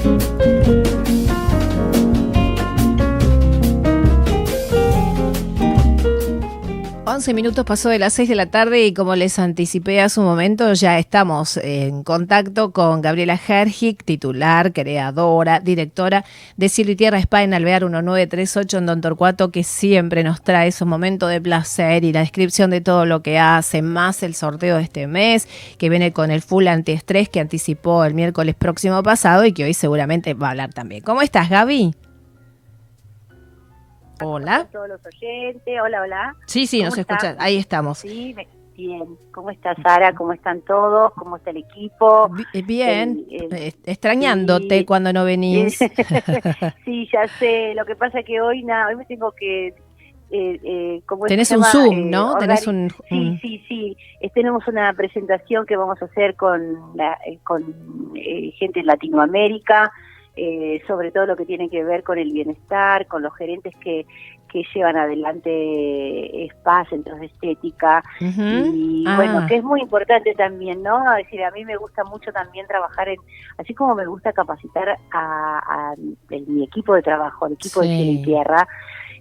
Thank you. 11 minutos pasó de las 6 de la tarde y como les anticipé hace un momento, ya estamos en contacto con Gabriela Hergic, titular, creadora, directora de Cielo y Tierra Spa en Alvear 1938 en Don Torcuato, que siempre nos trae esos momentos de placer y la descripción de todo lo que hace, más el sorteo de este mes, que viene con el full antiestrés que anticipó el miércoles próximo pasado y que hoy seguramente va a hablar también. ¿Cómo estás, Gaby? Hola. A todos los oyentes. Hola, hola. Sí, sí, nos escuchan. Ahí estamos. Sí, bien. ¿Cómo está Sara? ¿Cómo están todos? ¿Cómo está el equipo? Eh, bien. Eh, extrañándote cuando no venís. sí, ya sé. Lo que pasa es que hoy, nada, hoy me tengo que eh, eh, como Tenés un Zoom, ¿no? Tenés un, Sí, sí, sí. tenemos una presentación que vamos a hacer con, la, con gente en Latinoamérica, eh, sobre todo lo que tiene que ver con el bienestar, con los gerentes que, que llevan adelante spas, centros de estética, y bueno, ah. que es muy importante también, ¿no? Es decir, a mí me gusta mucho también trabajar en, así como me gusta capacitar a, mi equipo de trabajo, al equipo de Cielo y Tierra,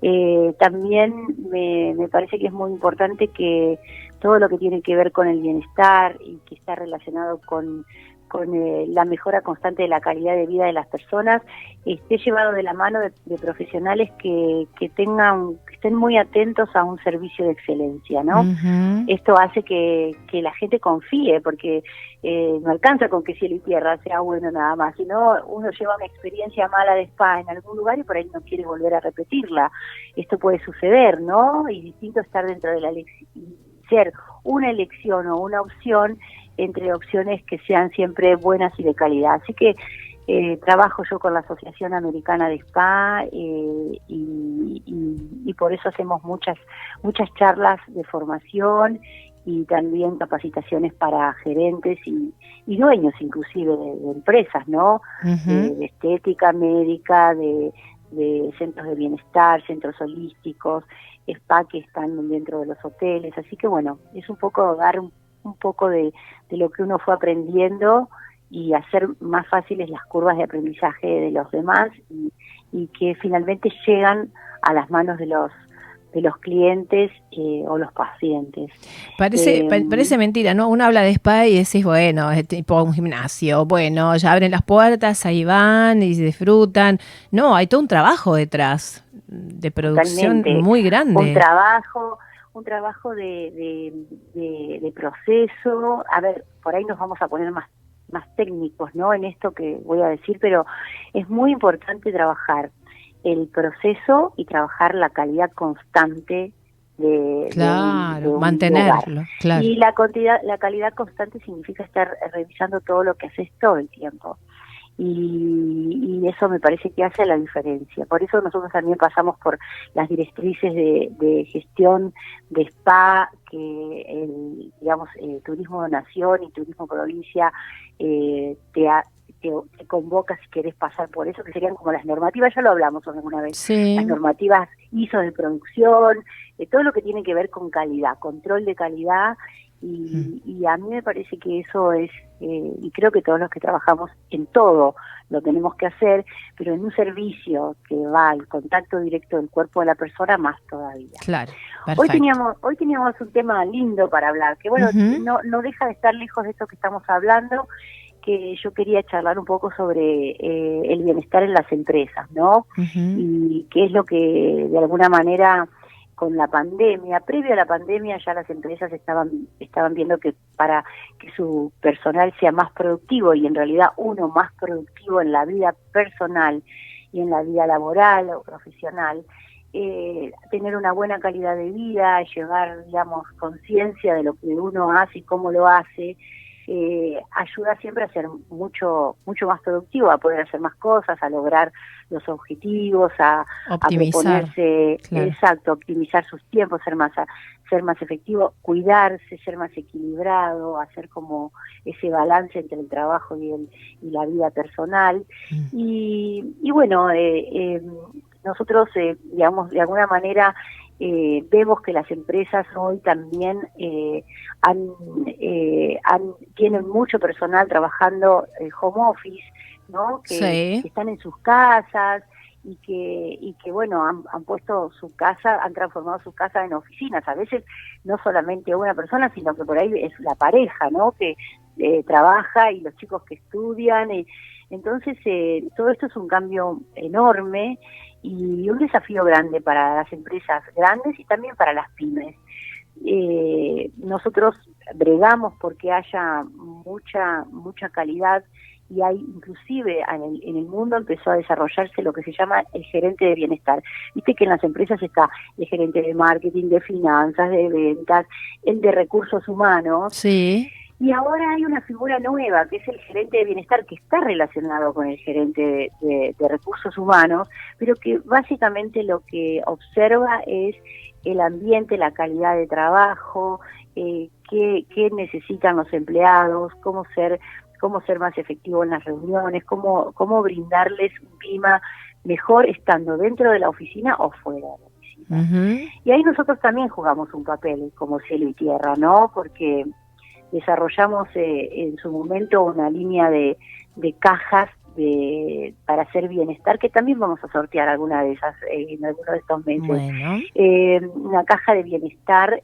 eh, también me, me parece que es muy importante que todo lo que tiene que ver con el bienestar y que está relacionado con con eh, la mejora constante de la calidad de vida de las personas, esté llevado de la mano de, profesionales que, que, tengan, que estén muy atentos a un servicio de excelencia, ¿no? Esto hace que, que, la gente confíe, porque eh, no alcanza con que cielo y tierra sea bueno nada más, sino uno lleva una experiencia mala de spa en algún lugar y por ahí no quiere volver a repetirla. Esto puede suceder, ¿no? Y distinto estar dentro de la elección, ser una elección o una opción entre opciones que sean siempre buenas y de calidad. Así que eh, trabajo yo con la Asociación Americana de Spa eh, y, y, por eso hacemos muchas muchas charlas de formación y también capacitaciones para gerentes y, dueños inclusive de, empresas, ¿no? de, estética médica, de, de centros de bienestar, centros holísticos, spa que están dentro de los hoteles. Así que bueno, es un poco dar un un poco de, lo que uno fue aprendiendo y hacer más fáciles las curvas de aprendizaje de los demás y, que finalmente llegan a las manos de los de los clientes eh, o los pacientes. Parece, eh, parece mentira, ¿no? Uno habla de spa y decís, bueno, es tipo un gimnasio, bueno, ya abren las puertas, ahí van y disfrutan. No, hay todo un trabajo detrás de producción muy grande. Un trabajo, un trabajo de, de, proceso. A ver, por ahí nos vamos a poner más, más técnicos ¿no? en esto que voy a decir, pero es muy importante trabajar el proceso y trabajar la calidad constante de, claro, mantenerlo. Claro. Y la, la calidad constante significa estar revisando todo lo que haces todo el tiempo y, eso me parece que hace la diferencia. Por eso nosotros también pasamos por las directrices de, gestión de SPA, que el, digamos, eh, Turismo Nación y Turismo Provincia eh, te, te, convoca si querés pasar por eso, que serían como las normativas, ya lo hablamos alguna vez, las normativas ISO de producción, de todo lo que tiene que ver con calidad, control de calidad y, a mí me parece que eso es, eh, y creo que todos los que trabajamos en todo lo tenemos que hacer, pero en un servicio que va al contacto directo del cuerpo de la persona, más todavía. Claro. Hoy teníamos, hoy teníamos un tema lindo para hablar, que bueno, no, no deja de estar lejos de esto que estamos hablando, que yo quería charlar un poco sobre eh, el bienestar en las empresas, ¿no? Y qué es lo que de alguna manera con la pandemia, previo a la pandemia ya las empresas estaban estaban viendo que para que su personal sea más productivo y en realidad uno más productivo en la vida personal y en la vida laboral o profesional, eh, tener una buena calidad de vida, llevar, digamos, conciencia de lo que uno hace y cómo lo hace, eh, ayuda siempre a ser mucho mucho más productivo, a poder hacer más cosas, a lograr los objetivos, a, optimizar, exacto, optimizar sus tiempos, ser más ser más efectivo, cuidarse, ser más equilibrado, hacer como ese balance entre el trabajo y, el, y la vida personal. Mm. Y, y, bueno, eh, eh, nosotros, eh, digamos, de alguna manera eh, vemos que las empresas hoy también eh, han, eh, han, tienen mucho personal trabajando en home office, ¿no? Que, están en sus casas y que, y que bueno, han, han, puesto su casa, han transformado su casa en oficinas. A veces no solamente una persona, sino que por ahí es la pareja, ¿no? Que trabaja y los chicos que estudian. Y, entonces, todo esto es un cambio enorme y un desafío grande para las empresas grandes y también para las pymes. Eh, nosotros bregamos porque haya mucha mucha calidad y hay inclusive en el, en el, mundo empezó a desarrollarse lo que se llama el gerente de bienestar. Viste que en las empresas está el gerente de marketing, de finanzas, de ventas, el de recursos humanos. Sí. Y ahora hay una figura nueva, que es el gerente de bienestar, que está relacionado con el gerente de, recursos humanos, pero que básicamente lo que observa es el ambiente, la calidad de trabajo, eh, qué, necesitan los empleados, cómo ser cómo ser más efectivo en las reuniones, cómo, cómo brindarles un clima mejor estando dentro de la oficina o fuera de la oficina. Y ahí nosotros también jugamos un papel como cielo y tierra, ¿no? Porque desarrollamos eh, en su momento una línea de, cajas de, para hacer bienestar, que también vamos a sortear alguna de esas eh, en alguno de estos meses. Eh, una caja de bienestar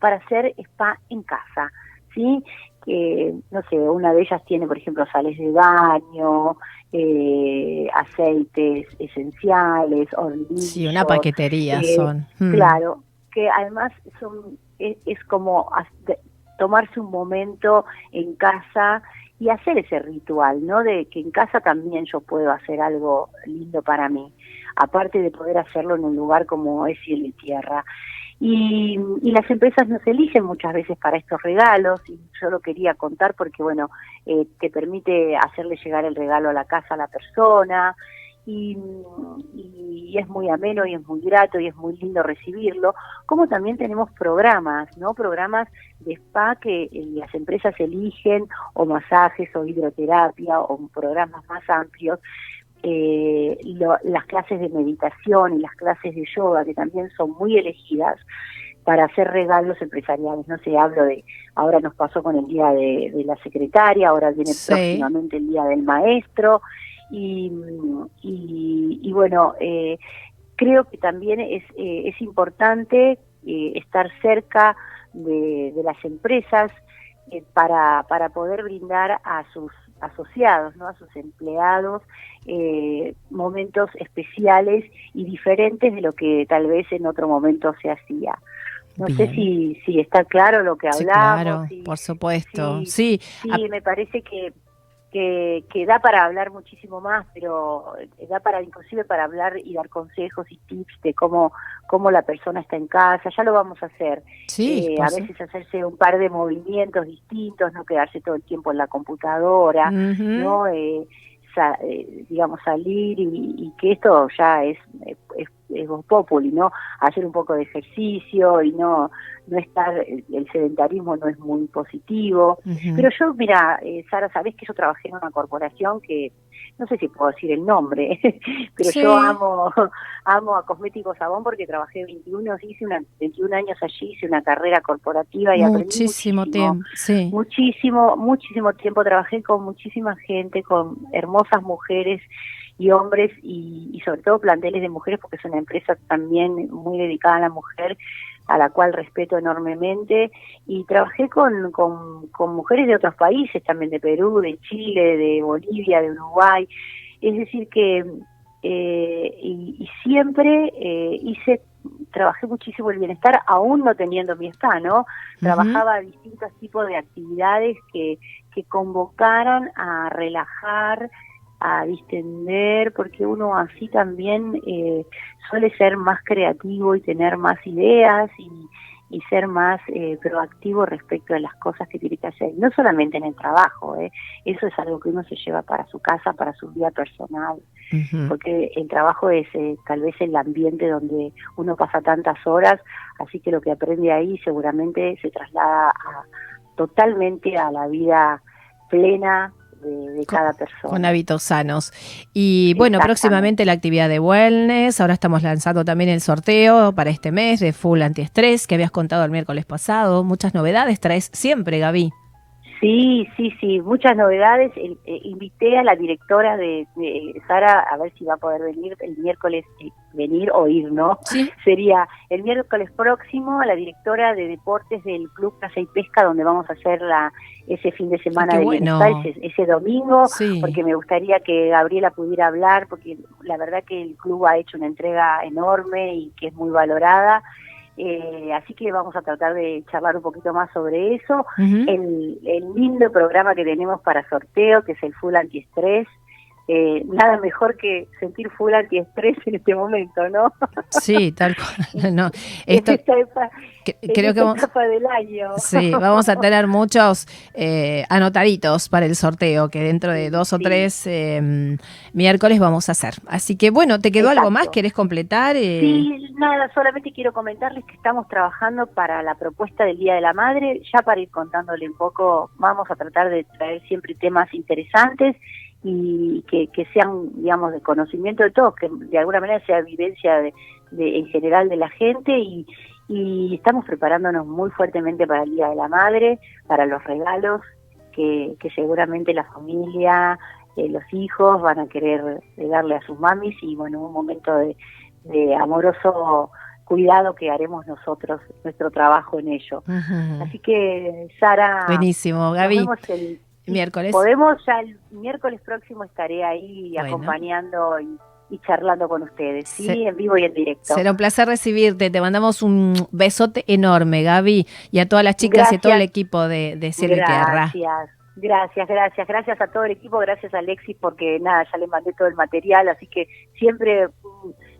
para hacer spa en casa, ¿sí? Que, no sé, una de ellas tiene, por ejemplo, sales de baño, aceites esenciales, hornillos. Sí, una paquetería son. Mm. Claro, que además son es como tomarse un momento en casa y hacer ese ritual, ¿no? De que en casa también yo puedo hacer algo lindo para mí, aparte de poder hacerlo en un lugar como es cielo y tierra. Y, las empresas nos eligen muchas veces para estos regalos y yo lo quería contar porque, bueno, eh, te permite hacerle llegar el regalo a la casa a la persona, y, es muy ameno y es muy grato y es muy lindo recibirlo, como también tenemos programas, ¿no? Programas de spa que eh, las empresas eligen, o masajes, o hidroterapia, o programas más amplios. Eh, las clases de meditación y las clases de yoga, que también son muy elegidas para hacer regalos empresariales. No sé, hablo de, ahora nos pasó con el Día de, la Secretaria, ahora viene próximamente el Día del Maestro, y, y, bueno, eh, creo que también es, eh, es importante eh, estar cerca de, las empresas para, para poder brindar a sus asociados, ¿no? a sus empleados, momentos especiales y diferentes de lo que tal vez en otro momento se hacía. No sé si, si está claro lo que hablamos. claro, por supuesto. Sí, sí, me parece que que, que, da para hablar muchísimo más, pero da para inclusive para hablar y dar consejos y tips de cómo, cómo la persona está en casa, ya lo vamos a hacer. Sí, eh, a veces hacerse un par de movimientos distintos, no quedarse todo el tiempo en la computadora, ¿no? Eh, eh, digamos, salir y, que esto ya es, es, es populi, ¿no? Hacer un poco de ejercicio y no, no estar, el sedentarismo no es muy positivo. Pero yo, mira, eh, Sara, sabés que yo trabajé en una corporación que, no sé si puedo decir el nombre, pero yo amo, amo a Cosméticos Sabón porque trabajé 21, hice una, 21 años allí, hice una carrera corporativa y muchísimo tiempo, sí. Muchísimo, muchísimo tiempo trabajé con muchísima gente, con hermosas mujeres y hombres y, y sobre todo planteles de mujeres porque es una empresa también muy dedicada a la mujer a la cual respeto enormemente, y trabajé con, con, mujeres de otros países, también de Perú, de Chile, de Bolivia, de Uruguay, es decir que, eh, y, siempre eh, hice, trabajé muchísimo el bienestar, aún no teniendo mi spa, ¿no? Trabajaba distintos tipos de actividades que, que convocaran a relajar, a distender, porque uno así también eh, suele ser más creativo y tener más ideas y, y ser más eh, proactivo respecto a las cosas que tiene que hacer. No solamente en el trabajo, eh, eso es algo que uno se lleva para su casa, para su vida personal, porque el trabajo es eh, tal vez el ambiente donde uno pasa tantas horas, así que lo que aprende ahí seguramente se traslada a, totalmente a la vida plena de, cada persona. Con hábitos sanos. Y bueno, próximamente la actividad de wellness, ahora estamos lanzando también el sorteo para este mes de Full Antiestrés que habías contado el miércoles pasado. Muchas novedades traes siempre, Gaby. Sí, sí, sí, muchas novedades. Eh, invité a la directora de, Sara a ver si va a poder venir el miércoles, eh, venir o ir, ¿no? ¿Sí? Sería el miércoles próximo a la directora de deportes del Club Casa y Pesca, donde vamos a hacer la, ese fin de semana de bienestar, ese, domingo, porque me gustaría que Gabriela pudiera hablar, porque la verdad que el club ha hecho una entrega enorme y que es muy valorada. Eh, así que vamos a tratar de charlar un poquito más sobre eso. el, el, lindo programa que tenemos para sorteo, que es el Full Antiestrés, eh, nada mejor que sentir full antiestrés en este momento, ¿no? Sí, tal cual. No, esto, creo que vamos, del año. Sí, vamos a tener muchos eh, anotaditos para el sorteo que dentro de dos o tres em, miércoles vamos a hacer. Así que bueno, ¿te quedó algo más? ¿Querés completar? Eh, sí, nada, solamente quiero comentarles que estamos trabajando para la propuesta del Día de la Madre. Ya para ir contándole un poco, vamos a tratar de traer siempre temas interesantes y que, sean, digamos, de conocimiento de todos, que de alguna manera sea vivencia de, en general de la gente y, y estamos preparándonos muy fuertemente para el Día de la Madre, para los regalos que, que seguramente la familia, eh, los hijos van a querer darle a sus mamis y bueno, un momento de, de amoroso cuidado que haremos nosotros, nuestro trabajo en ello. Así que, Sara. Buenísimo, Gaby. Miércoles. Podemos, ya el miércoles próximo estaré ahí acompañando y, charlando con ustedes, sí, en vivo y en directo. Será un placer recibirte. Te mandamos un besote enorme, Gaby, y a todas las chicas y a todo el equipo de, de Cielo y Tierra. Gracias. Gracias, gracias, gracias a todo el equipo, gracias a Alexis porque nada, ya le mandé todo el material, así que siempre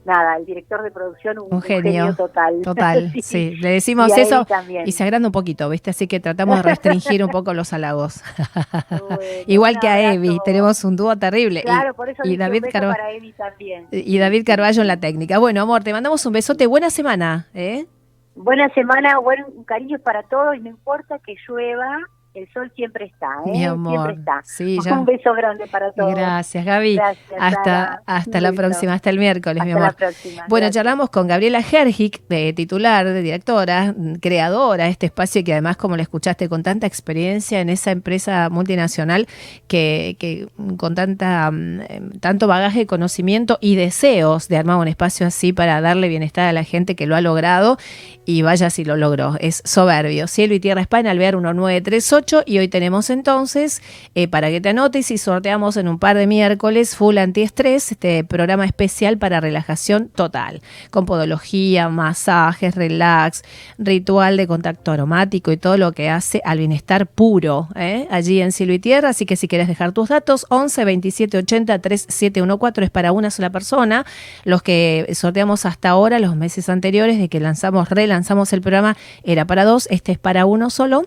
nada, el director de producción, un, genio, total. Total, sí. Le decimos eso y se agranda un poquito, ¿viste? Así que tratamos de restringir un poco los halagos. Igual que a Evi, tenemos un dúo terrible. Claro, por eso y David Carvalho para Evi también. Y David Carballo en la técnica. Bueno, amor, te mandamos un besote. Buena semana, ¿eh? Buena semana, buen cariño para todos y no importa que llueva, el sol siempre está, ¿eh? Mi amor. Siempre está. Un beso grande para todos. Gracias, Gaby. hasta hasta la próxima, hasta el miércoles, mi amor. La próxima. Bueno, charlamos con Gabriela Gergic, de titular, de directora, creadora de este espacio que además, como la escuchaste, con tanta experiencia en esa empresa multinacional que, que con tanta mm, tanto bagaje, conocimiento y deseos de armar un espacio así para darle bienestar a la gente que lo ha logrado y vaya si lo logró. Es soberbio. Cielo y Tierra España, Alvear 1938 y hoy tenemos entonces, eh, para que te anotes y sorteamos en un par de miércoles, Full Antiestrés, este programa especial para relajación total, con podología, masajes, relax, ritual de contacto aromático y todo lo que hace al bienestar puro, ¿eh? allí en Cielo y Tierra. Así que si quieres dejar tus datos, 11 27 80 3714 es para una sola persona. Los que sorteamos hasta ahora, los meses anteriores de que lanzamos, relanzamos el programa, era para dos, este es para uno solo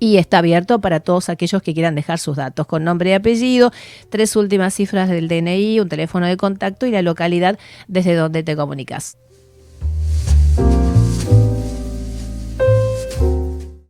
y está abierto para todos aquellos que quieran dejar sus datos con nombre y apellido, tres últimas cifras del DNI, un teléfono de contacto y la localidad desde donde te comunicas.